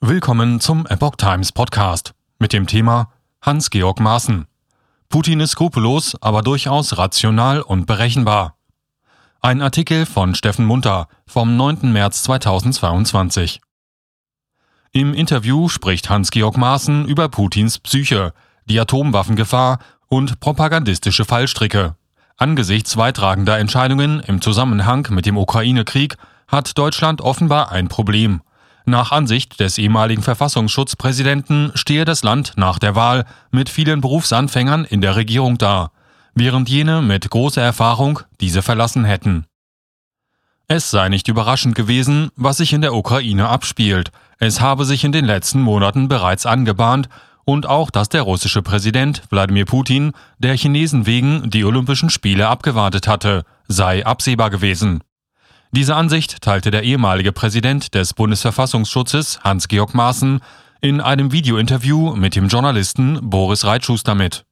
Willkommen zum Epoch Times Podcast mit dem Thema Hans-Georg Maaßen. Putin ist skrupellos, aber durchaus rational und berechenbar. Ein Artikel von Steffen Munter vom 9. März 2022. Im Interview spricht Hans-Georg Maaßen über Putins Psyche, die Atomwaffengefahr und propagandistische Fallstricke. Angesichts weittragender Entscheidungen im Zusammenhang mit dem Ukraine-Krieg hat Deutschland offenbar ein Problem. Nach Ansicht des ehemaligen Verfassungsschutzpräsidenten stehe das Land nach der Wahl mit vielen Berufsanfängern in der Regierung da, während jene mit großer Erfahrung diese verlassen hätten. Es sei nicht überraschend gewesen, was sich in der Ukraine abspielt. Es habe sich in den letzten Monaten bereits angebahnt und auch, dass der russische Präsident Wladimir Putin der Chinesen wegen die Olympischen Spiele abgewartet hatte, sei absehbar gewesen. Diese Ansicht teilte der ehemalige Präsident des Bundesverfassungsschutzes Hans-Georg Maaßen in einem Videointerview mit dem Journalisten Boris Reitschuster mit.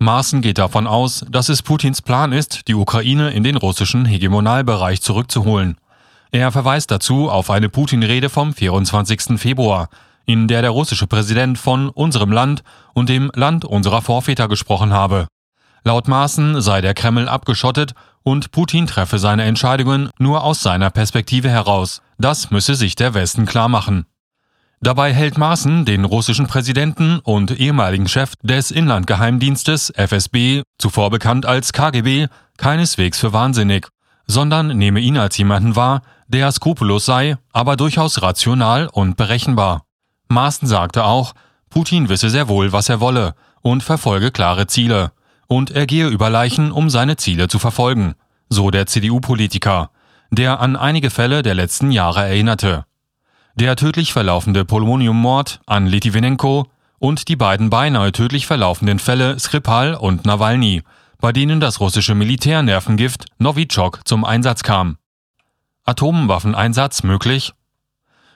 Maaßen geht davon aus, dass es Putins Plan ist, die Ukraine in den russischen Hegemonalbereich zurückzuholen. Er verweist dazu auf eine Putin-Rede vom 24. Februar, in der der russische Präsident von unserem Land und dem Land unserer Vorväter gesprochen habe. Laut Maaßen sei der Kreml abgeschottet und Putin treffe seine Entscheidungen nur aus seiner Perspektive heraus. Das müsse sich der Westen klar machen. Dabei hält Maaßen den russischen Präsidenten und ehemaligen Chef des Inlandgeheimdienstes FSB, zuvor bekannt als KGB, keineswegs für wahnsinnig, sondern nehme ihn als jemanden wahr, der skrupellos sei, aber durchaus rational und berechenbar. Maaßen sagte auch, Putin wisse sehr wohl, was er wolle und verfolge klare Ziele und er gehe über Leichen, um seine Ziele zu verfolgen, so der CDU-Politiker, der an einige Fälle der letzten Jahre erinnerte. Der tödlich verlaufende Polonium-Mord an Litvinenko und die beiden beinahe tödlich verlaufenden Fälle Skripal und Nawalny, bei denen das russische Militärnervengift Novichok zum Einsatz kam. Atomwaffeneinsatz möglich?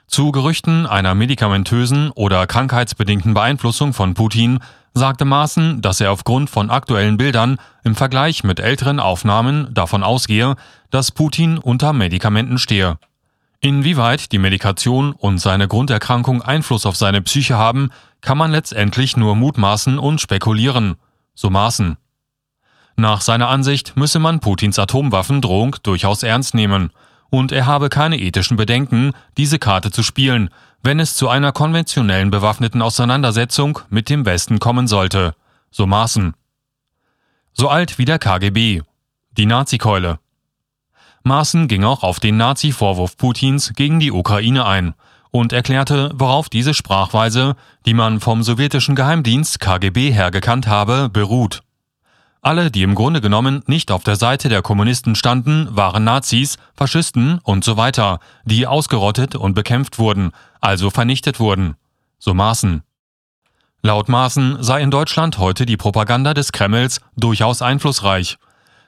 Zu Gerüchten einer medikamentösen oder krankheitsbedingten Beeinflussung von Putin sagte Maaßen, dass er aufgrund von aktuellen Bildern im Vergleich mit älteren Aufnahmen davon ausgehe, dass Putin unter Medikamenten stehe. Inwieweit die Medikation und seine Grunderkrankung Einfluss auf seine Psyche haben, kann man letztendlich nur mutmaßen und spekulieren, so Maaßen. Nach seiner Ansicht müsse man Putins Atomwaffendrohung durchaus ernst nehmen, und er habe keine ethischen Bedenken, diese Karte zu spielen, wenn es zu einer konventionellen bewaffneten Auseinandersetzung mit dem Westen kommen sollte, so Maaßen. So alt wie der KGB, die Nazikeule. Maaßen ging auch auf den Nazi-Vorwurf Putins gegen die Ukraine ein und erklärte, worauf diese Sprachweise, die man vom sowjetischen Geheimdienst KGB her gekannt habe, beruht. Alle, die im Grunde genommen nicht auf der Seite der Kommunisten standen, waren Nazis, Faschisten und so weiter, die ausgerottet und bekämpft wurden, also vernichtet wurden. So Maaßen. Laut Maaßen sei in Deutschland heute die Propaganda des Kremls durchaus einflussreich.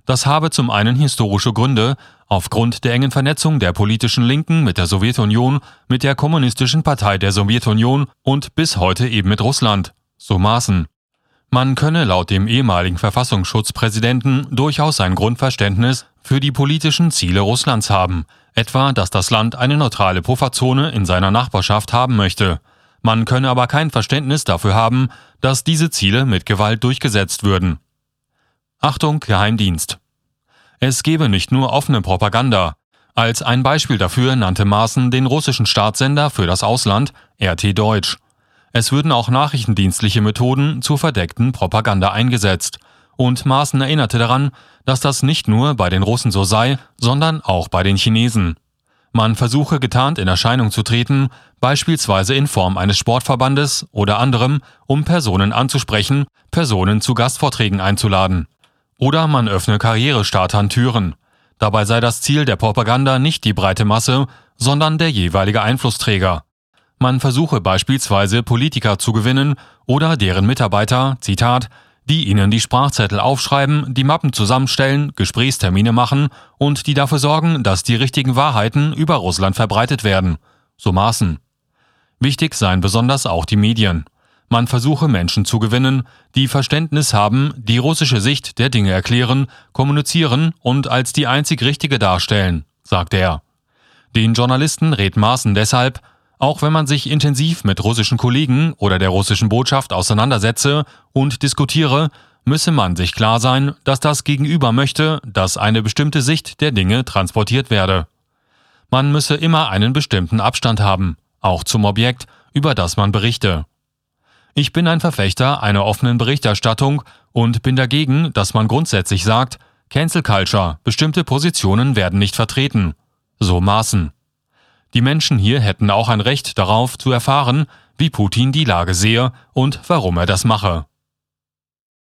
Das habe zum einen historische Gründe, aufgrund der engen Vernetzung der politischen Linken mit der Sowjetunion, mit der Kommunistischen Partei der Sowjetunion und bis heute eben mit Russland. So Maaßen. Man könne laut dem ehemaligen Verfassungsschutzpräsidenten durchaus ein Grundverständnis für die politischen Ziele Russlands haben, etwa dass das Land eine neutrale Pufferzone in seiner Nachbarschaft haben möchte. Man könne aber kein Verständnis dafür haben, dass diese Ziele mit Gewalt durchgesetzt würden. Achtung, Geheimdienst. Es gebe nicht nur offene Propaganda. Als ein Beispiel dafür nannte Maaßen den russischen Staatssender für das Ausland, RT Deutsch. Es würden auch nachrichtendienstliche Methoden zur verdeckten Propaganda eingesetzt. Und Maaßen erinnerte daran, dass das nicht nur bei den Russen so sei, sondern auch bei den Chinesen. Man versuche getarnt in Erscheinung zu treten, beispielsweise in Form eines Sportverbandes oder anderem, um Personen anzusprechen, Personen zu Gastvorträgen einzuladen. Oder man öffne Karrierestartern Türen. Dabei sei das Ziel der Propaganda nicht die breite Masse, sondern der jeweilige Einflussträger. Man versuche beispielsweise Politiker zu gewinnen oder deren Mitarbeiter, Zitat, die ihnen die Sprachzettel aufschreiben, die Mappen zusammenstellen, Gesprächstermine machen und die dafür sorgen, dass die richtigen Wahrheiten über Russland verbreitet werden. So Maßen. Wichtig seien besonders auch die Medien. Man versuche Menschen zu gewinnen, die Verständnis haben, die russische Sicht der Dinge erklären, kommunizieren und als die einzig richtige darstellen, sagte er. Den Journalisten rät Maaßen deshalb, Auch wenn man sich intensiv mit russischen Kollegen oder der russischen Botschaft auseinandersetze und diskutiere, müsse man sich klar sein, dass das Gegenüber möchte, dass eine bestimmte Sicht der Dinge transportiert werde. Man müsse immer einen bestimmten Abstand haben, auch zum Objekt, über das man berichte. Ich bin ein Verfechter einer offenen Berichterstattung und bin dagegen, dass man grundsätzlich sagt, Cancel Culture, bestimmte Positionen werden nicht vertreten. So Maßen. Die Menschen hier hätten auch ein Recht darauf zu erfahren, wie Putin die Lage sehe und warum er das mache.